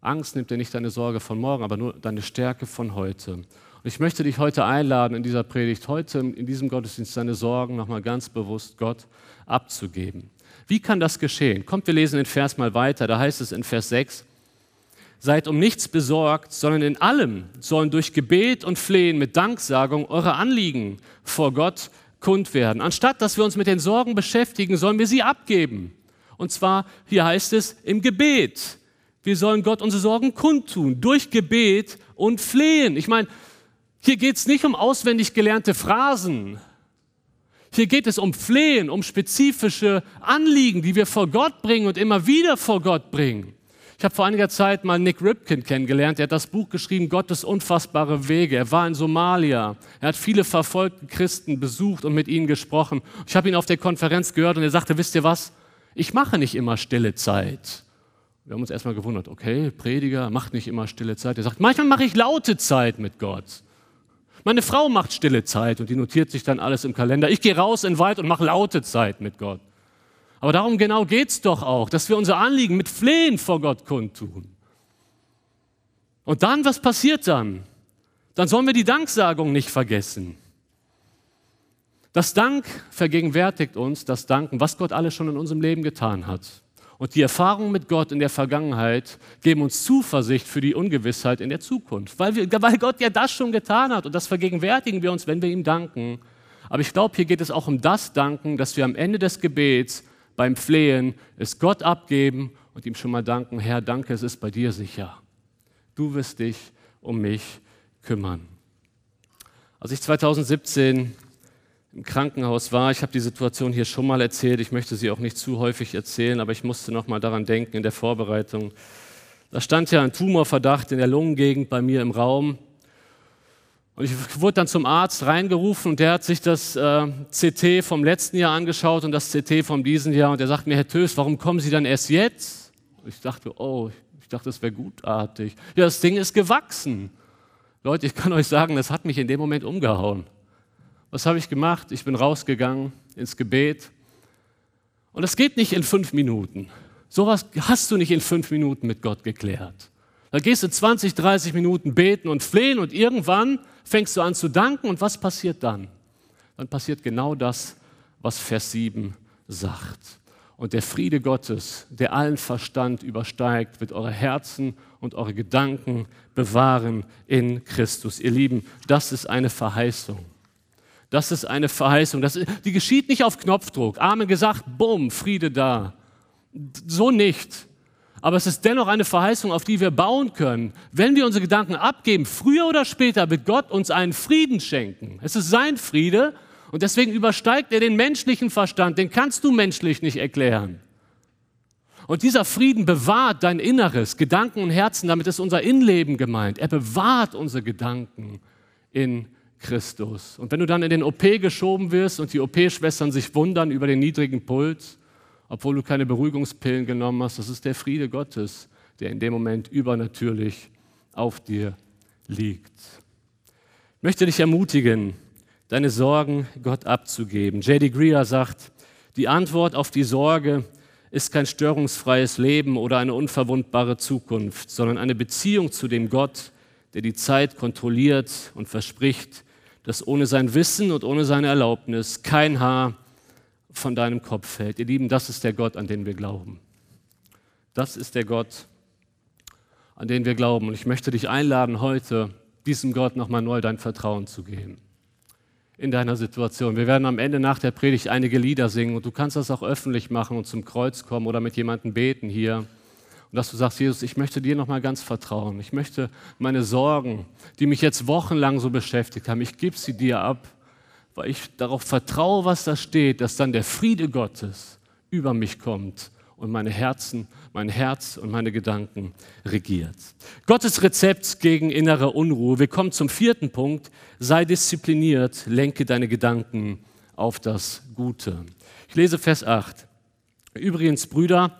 [SPEAKER 1] Angst nimmt dir nicht deine Sorge von morgen, aber nur deine Stärke von heute. Und ich möchte dich heute einladen, in dieser Predigt, heute in diesem Gottesdienst deine Sorgen nochmal ganz bewusst Gott abzugeben. Wie kann das geschehen? Kommt, wir lesen den Vers mal weiter. Da heißt es in Vers 6, Seid um nichts besorgt, sondern in allem sollen durch Gebet und Flehen mit Danksagung eure Anliegen vor Gott kund werden. Anstatt dass wir uns mit den Sorgen beschäftigen, sollen wir sie abgeben. Und zwar, hier heißt es, im Gebet. Wir sollen Gott unsere Sorgen kundtun, durch Gebet und Flehen. Ich meine, hier geht es nicht um auswendig gelernte Phrasen. Hier geht es um Flehen, um spezifische Anliegen, die wir vor Gott bringen und immer wieder vor Gott bringen. Ich habe vor einiger Zeit mal Nick Ripkin kennengelernt. Er hat das Buch geschrieben, Gottes unfassbare Wege. Er war in Somalia. Er hat viele verfolgte Christen besucht und mit ihnen gesprochen. Ich habe ihn auf der Konferenz gehört und er sagte, wisst ihr was? Ich mache nicht immer stille Zeit. Wir haben uns erstmal gewundert, okay, Prediger macht nicht immer stille Zeit. Er sagt, manchmal mache ich laute Zeit mit Gott. Meine Frau macht stille Zeit und die notiert sich dann alles im Kalender. Ich gehe raus in den Wald und mache laute Zeit mit Gott. Aber darum genau geht es doch auch, dass wir unser Anliegen mit Flehen vor Gott kundtun. Und dann, was passiert dann? Dann sollen wir die Danksagung nicht vergessen. Das Dank vergegenwärtigt uns, das Danken, was Gott alles schon in unserem Leben getan hat. Und die Erfahrungen mit Gott in der Vergangenheit geben uns Zuversicht für die Ungewissheit in der Zukunft, weil, wir, weil Gott ja das schon getan hat. Und das vergegenwärtigen wir uns, wenn wir ihm danken. Aber ich glaube, hier geht es auch um das Danken, dass wir am Ende des Gebets beim Flehen es Gott abgeben und ihm schon mal danken, Herr, danke, es ist bei dir sicher. Du wirst dich um mich kümmern. Als ich 2017 im Krankenhaus war, ich habe die Situation hier schon mal erzählt, ich möchte sie auch nicht zu häufig erzählen, aber ich musste noch mal daran denken in der Vorbereitung. Da stand ja ein Tumorverdacht in der Lungengegend bei mir im Raum und ich wurde dann zum Arzt reingerufen und der hat sich das äh, CT vom letzten Jahr angeschaut und das CT vom diesen Jahr und er sagt mir, Herr Tös, warum kommen Sie dann erst jetzt? Und ich dachte, oh, ich dachte, das wäre gutartig. Ja, das Ding ist gewachsen. Leute, ich kann euch sagen, das hat mich in dem Moment umgehauen. Was habe ich gemacht? Ich bin rausgegangen ins Gebet. Und das geht nicht in fünf Minuten. Sowas hast du nicht in fünf Minuten mit Gott geklärt. Da gehst du 20, 30 Minuten beten und flehen und irgendwann fängst du an zu danken und was passiert dann? Dann passiert genau das, was Vers 7 sagt. Und der Friede Gottes, der allen Verstand übersteigt, wird eure Herzen und eure Gedanken bewahren in Christus. Ihr Lieben, das ist eine Verheißung. Das ist eine Verheißung. Das, die geschieht nicht auf Knopfdruck. Amen gesagt, bumm, Friede da. So nicht. Aber es ist dennoch eine Verheißung, auf die wir bauen können. Wenn wir unsere Gedanken abgeben, früher oder später wird Gott uns einen Frieden schenken. Es ist sein Friede und deswegen übersteigt er den menschlichen Verstand. Den kannst du menschlich nicht erklären. Und dieser Frieden bewahrt dein Inneres, Gedanken und Herzen, damit ist unser Innenleben gemeint. Er bewahrt unsere Gedanken in Christus. Und wenn du dann in den OP geschoben wirst und die OP-Schwestern sich wundern über den niedrigen Puls, obwohl du keine Beruhigungspillen genommen hast. Das ist der Friede Gottes, der in dem Moment übernatürlich auf dir liegt. Ich möchte dich ermutigen, deine Sorgen Gott abzugeben. J.D. Greer sagt, die Antwort auf die Sorge ist kein störungsfreies Leben oder eine unverwundbare Zukunft, sondern eine Beziehung zu dem Gott, der die Zeit kontrolliert und verspricht, dass ohne sein Wissen und ohne seine Erlaubnis kein Haar von deinem Kopf fällt. Ihr Lieben, das ist der Gott, an den wir glauben. Das ist der Gott, an den wir glauben. Und ich möchte dich einladen, heute diesem Gott nochmal neu dein Vertrauen zu geben. In deiner Situation. Wir werden am Ende nach der Predigt einige Lieder singen und du kannst das auch öffentlich machen und zum Kreuz kommen oder mit jemandem beten hier. Und dass du sagst, Jesus, ich möchte dir nochmal ganz vertrauen. Ich möchte meine Sorgen, die mich jetzt wochenlang so beschäftigt haben, ich gebe sie dir ab weil ich darauf vertraue, was da steht, dass dann der Friede Gottes über mich kommt und meine Herzen, mein Herz und meine Gedanken regiert. Gottes Rezept gegen innere Unruhe. Wir kommen zum vierten Punkt. Sei diszipliniert, lenke deine Gedanken auf das Gute. Ich lese Vers 8. Übrigens, Brüder,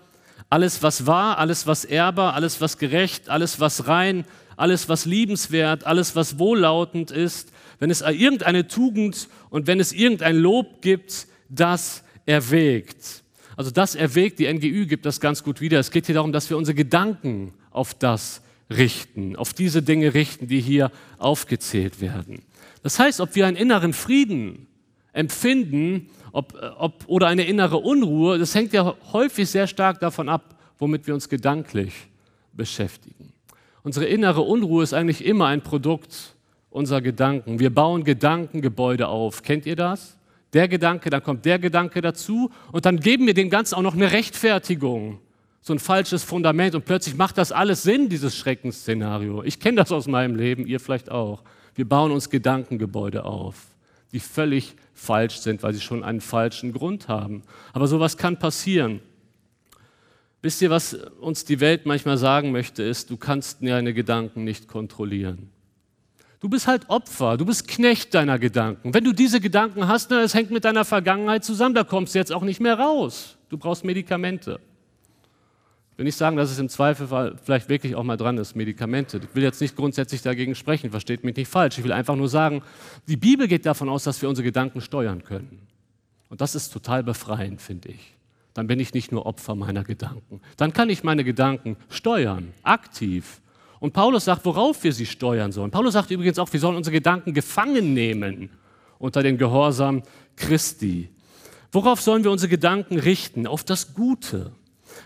[SPEAKER 1] alles, was wahr, alles, was ehrbar, alles, was gerecht, alles, was rein, alles, was liebenswert, alles, was wohllautend ist, wenn es irgendeine Tugend und wenn es irgendein Lob gibt, das erwägt. Also das erwägt, die NGÜ gibt das ganz gut wieder. Es geht hier darum, dass wir unsere Gedanken auf das richten, auf diese Dinge richten, die hier aufgezählt werden. Das heißt, ob wir einen inneren Frieden empfinden ob, ob, oder eine innere Unruhe, das hängt ja häufig sehr stark davon ab, womit wir uns gedanklich beschäftigen. Unsere innere Unruhe ist eigentlich immer ein Produkt unserer Gedanken. Wir bauen Gedankengebäude auf. Kennt ihr das? der Gedanke, dann kommt der Gedanke dazu und dann geben wir dem Ganzen auch noch eine Rechtfertigung, so ein falsches Fundament und plötzlich macht das alles Sinn, dieses Schreckensszenario. Ich kenne das aus meinem Leben, ihr vielleicht auch. Wir bauen uns Gedankengebäude auf, die völlig falsch sind, weil sie schon einen falschen Grund haben. Aber sowas kann passieren. Wisst ihr, was uns die Welt manchmal sagen möchte, ist, du kannst deine Gedanken nicht kontrollieren. Du bist halt Opfer, du bist Knecht deiner Gedanken. Wenn du diese Gedanken hast, na, es hängt mit deiner Vergangenheit zusammen, da kommst du jetzt auch nicht mehr raus. Du brauchst Medikamente. Ich will nicht sagen, dass es im Zweifel vielleicht wirklich auch mal dran ist, Medikamente. Ich will jetzt nicht grundsätzlich dagegen sprechen, versteht mich nicht falsch. Ich will einfach nur sagen, die Bibel geht davon aus, dass wir unsere Gedanken steuern können. Und das ist total befreiend, finde ich. Dann bin ich nicht nur Opfer meiner Gedanken. Dann kann ich meine Gedanken steuern, aktiv und Paulus sagt, worauf wir sie steuern sollen. Paulus sagt übrigens auch, wir sollen unsere Gedanken gefangen nehmen unter den Gehorsam Christi. Worauf sollen wir unsere Gedanken richten? Auf das Gute.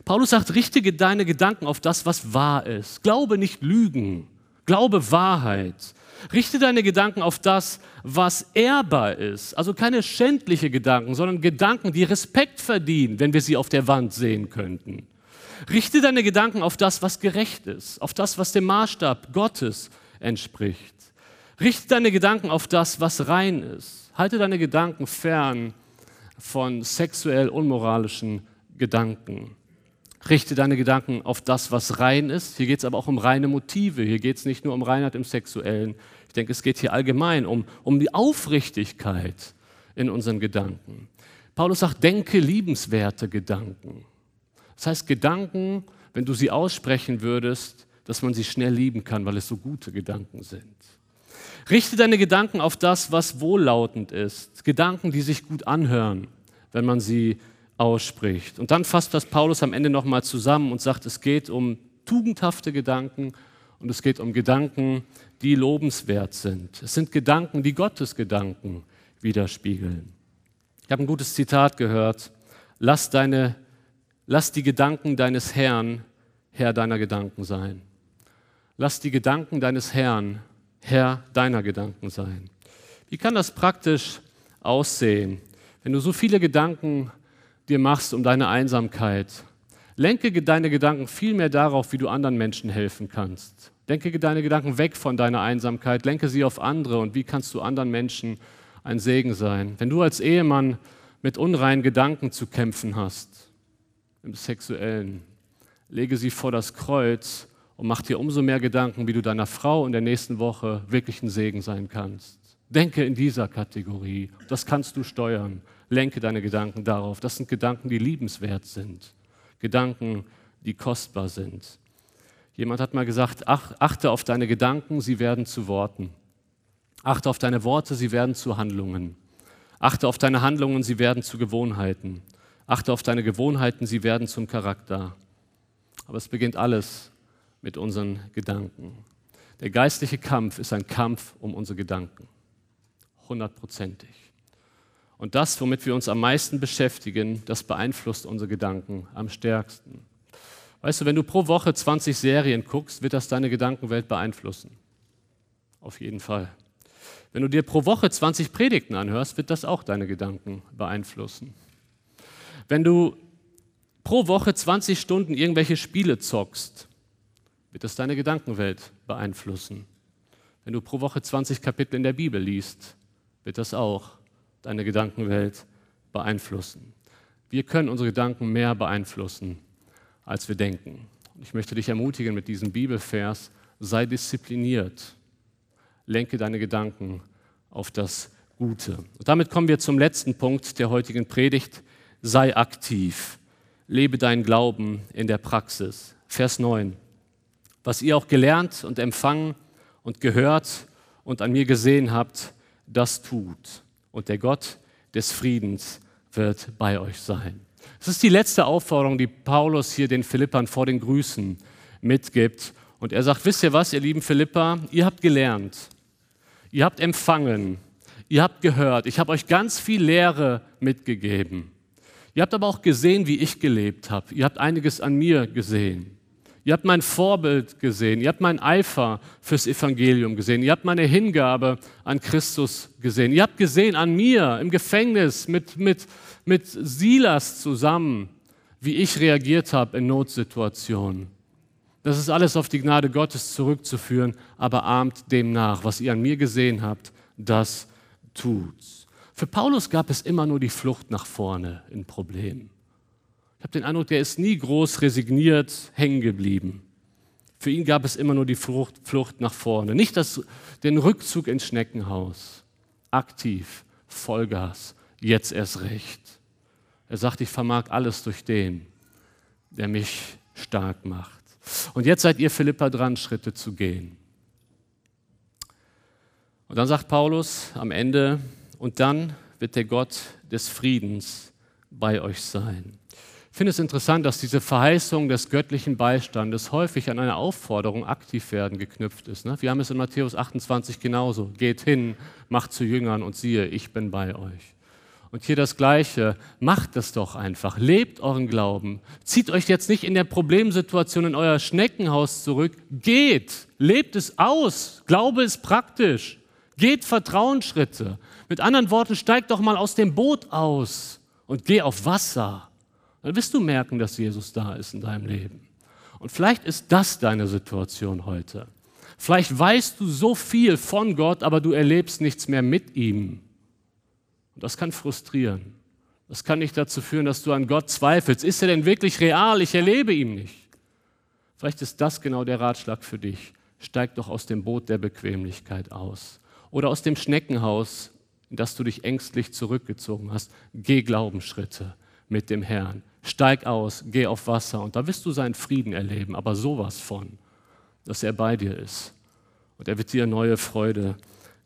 [SPEAKER 1] Paulus sagt, richte deine Gedanken auf das, was wahr ist. Glaube nicht Lügen. Glaube Wahrheit. Richte deine Gedanken auf das, was ehrbar ist. Also keine schändliche Gedanken, sondern Gedanken, die Respekt verdienen, wenn wir sie auf der Wand sehen könnten. Richte deine Gedanken auf das, was gerecht ist, auf das, was dem Maßstab Gottes entspricht. Richte deine Gedanken auf das, was rein ist. Halte deine Gedanken fern von sexuell unmoralischen Gedanken. Richte deine Gedanken auf das, was rein ist. Hier geht es aber auch um reine Motive. Hier geht es nicht nur um Reinheit im Sexuellen. Ich denke, es geht hier allgemein um, um die Aufrichtigkeit in unseren Gedanken. Paulus sagt, denke liebenswerte Gedanken. Das heißt, Gedanken, wenn du sie aussprechen würdest, dass man sie schnell lieben kann, weil es so gute Gedanken sind. Richte deine Gedanken auf das, was wohllautend ist. Gedanken, die sich gut anhören, wenn man sie ausspricht. Und dann fasst das Paulus am Ende nochmal zusammen und sagt, es geht um tugendhafte Gedanken und es geht um Gedanken, die lobenswert sind. Es sind Gedanken, die Gottes Gedanken widerspiegeln. Ich habe ein gutes Zitat gehört. Lass deine Lass die Gedanken deines Herrn Herr deiner Gedanken sein. Lass die Gedanken deines Herrn Herr deiner Gedanken sein. Wie kann das praktisch aussehen, wenn du so viele Gedanken dir machst um deine Einsamkeit? Lenke deine Gedanken viel mehr darauf, wie du anderen Menschen helfen kannst. Denke deine Gedanken weg von deiner Einsamkeit, lenke sie auf andere und wie kannst du anderen Menschen ein Segen sein. Wenn du als Ehemann mit unreinen Gedanken zu kämpfen hast, im Sexuellen. Lege sie vor das Kreuz und mach dir umso mehr Gedanken, wie du deiner Frau in der nächsten Woche wirklich ein Segen sein kannst. Denke in dieser Kategorie. Das kannst du steuern. Lenke deine Gedanken darauf. Das sind Gedanken, die liebenswert sind. Gedanken, die kostbar sind. Jemand hat mal gesagt, ach, achte auf deine Gedanken, sie werden zu Worten. Achte auf deine Worte, sie werden zu Handlungen. Achte auf deine Handlungen, sie werden zu Gewohnheiten. Achte auf deine Gewohnheiten, sie werden zum Charakter. Aber es beginnt alles mit unseren Gedanken. Der geistliche Kampf ist ein Kampf um unsere Gedanken. Hundertprozentig. Und das, womit wir uns am meisten beschäftigen, das beeinflusst unsere Gedanken am stärksten. Weißt du, wenn du pro Woche 20 Serien guckst, wird das deine Gedankenwelt beeinflussen. Auf jeden Fall. Wenn du dir pro Woche 20 Predigten anhörst, wird das auch deine Gedanken beeinflussen. Wenn du pro Woche 20 Stunden irgendwelche Spiele zockst, wird das deine Gedankenwelt beeinflussen. Wenn du pro Woche 20 Kapitel in der Bibel liest, wird das auch deine Gedankenwelt beeinflussen. Wir können unsere Gedanken mehr beeinflussen, als wir denken. Ich möchte dich ermutigen mit diesem Bibelvers, sei diszipliniert, lenke deine Gedanken auf das Gute. Und damit kommen wir zum letzten Punkt der heutigen Predigt, sei aktiv, lebe deinen Glauben in der Praxis. Vers 9. Was ihr auch gelernt und empfangen und gehört und an mir gesehen habt, das tut. Und der Gott des Friedens wird bei euch sein. Das ist die letzte Aufforderung, die Paulus hier den Philippern vor den Grüßen mitgibt. Und er sagt, wisst ihr was, ihr lieben Philippa, ihr habt gelernt, ihr habt empfangen, ihr habt gehört, ich habe euch ganz viel Lehre mitgegeben. Ihr habt aber auch gesehen, wie ich gelebt habe. Ihr habt einiges an mir gesehen. Ihr habt mein Vorbild gesehen. Ihr habt meinen Eifer fürs Evangelium gesehen. Ihr habt meine Hingabe an Christus gesehen. Ihr habt gesehen an mir im Gefängnis mit, mit, mit Silas zusammen, wie ich reagiert habe in Notsituationen. Das ist alles auf die Gnade Gottes zurückzuführen, aber ahmt dem nach. Was ihr an mir gesehen habt, das tut's. Für Paulus gab es immer nur die Flucht nach vorne in Problemen. Ich habe den Eindruck, der ist nie groß resigniert hängen geblieben. Für ihn gab es immer nur die Flucht, Flucht nach vorne, nicht das, den Rückzug ins Schneckenhaus. Aktiv, Vollgas, jetzt erst recht. Er sagt, ich vermag alles durch den, der mich stark macht. Und jetzt seid ihr Philippa dran, Schritte zu gehen. Und dann sagt Paulus am Ende, und dann wird der Gott des Friedens bei euch sein. Ich finde es interessant, dass diese Verheißung des göttlichen Beistandes häufig an eine Aufforderung, aktiv werden, geknüpft ist. Ne? Wir haben es in Matthäus 28 genauso. Geht hin, macht zu Jüngern und siehe, ich bin bei euch. Und hier das Gleiche, macht es doch einfach, lebt euren Glauben, zieht euch jetzt nicht in der Problemsituation in euer Schneckenhaus zurück, geht, lebt es aus, Glaube ist praktisch, geht Vertrauensschritte. Mit anderen Worten, steig doch mal aus dem Boot aus und geh auf Wasser dann wirst du merken, dass Jesus da ist in deinem Leben. Und vielleicht ist das deine Situation heute. Vielleicht weißt du so viel von Gott, aber du erlebst nichts mehr mit ihm. Und das kann frustrieren. Das kann nicht dazu führen, dass du an Gott zweifelst. Ist er denn wirklich real? Ich erlebe ihn nicht. Vielleicht ist das genau der Ratschlag für dich. Steig doch aus dem Boot der Bequemlichkeit aus. Oder aus dem Schneckenhaus, in das du dich ängstlich zurückgezogen hast. Geh Glaubensschritte mit dem Herrn steig aus, geh auf Wasser und da wirst du seinen Frieden erleben, aber sowas von, dass er bei dir ist. Und er wird dir neue Freude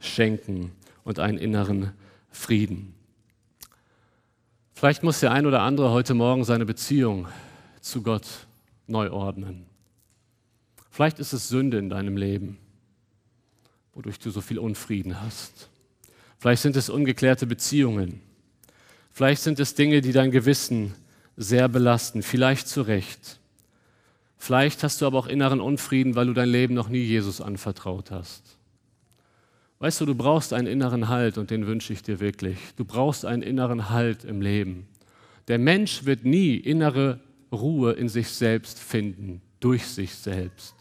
[SPEAKER 1] schenken und einen inneren Frieden. Vielleicht muss der ein oder andere heute Morgen seine Beziehung zu Gott neu ordnen. Vielleicht ist es Sünde in deinem Leben, wodurch du so viel Unfrieden hast. Vielleicht sind es ungeklärte Beziehungen. Vielleicht sind es Dinge, die dein Gewissen sehr belasten, vielleicht zu Recht. Vielleicht hast du aber auch inneren Unfrieden, weil du dein Leben noch nie Jesus anvertraut hast. Weißt du, du brauchst einen inneren Halt und den wünsche ich dir wirklich. Du brauchst einen inneren Halt im Leben. Der Mensch wird nie innere Ruhe in sich selbst finden, durch sich selbst.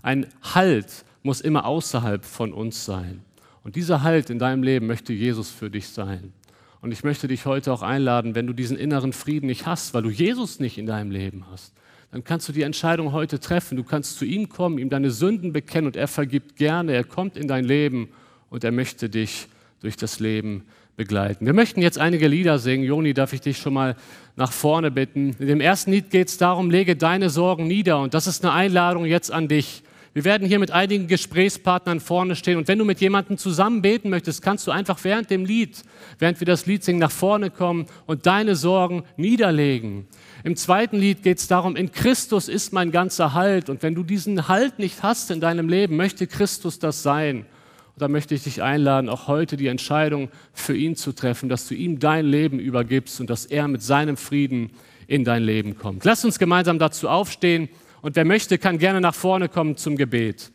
[SPEAKER 1] Ein Halt muss immer außerhalb von uns sein. Und dieser Halt in deinem Leben möchte Jesus für dich sein. Und ich möchte dich heute auch einladen, wenn du diesen inneren Frieden nicht hast, weil du Jesus nicht in deinem Leben hast, dann kannst du die Entscheidung heute treffen. Du kannst zu ihm kommen, ihm deine Sünden bekennen und er vergibt gerne. Er kommt in dein Leben und er möchte dich durch das Leben begleiten. Wir möchten jetzt einige Lieder singen. Joni, darf ich dich schon mal nach vorne bitten? In dem ersten Lied geht es darum, lege deine Sorgen nieder. Und das ist eine Einladung jetzt an dich. Wir werden hier mit einigen Gesprächspartnern vorne stehen und wenn du mit jemandem zusammen beten möchtest, kannst du einfach während dem Lied, während wir das Lied singen, nach vorne kommen und deine Sorgen niederlegen. Im zweiten Lied geht es darum, in Christus ist mein ganzer Halt und wenn du diesen Halt nicht hast in deinem Leben, möchte Christus das sein. Und da möchte ich dich einladen, auch heute die Entscheidung für ihn zu treffen, dass du ihm dein Leben übergibst und dass er mit seinem Frieden in dein Leben kommt. Lass uns gemeinsam dazu aufstehen. Und wer möchte, kann gerne nach vorne kommen zum Gebet.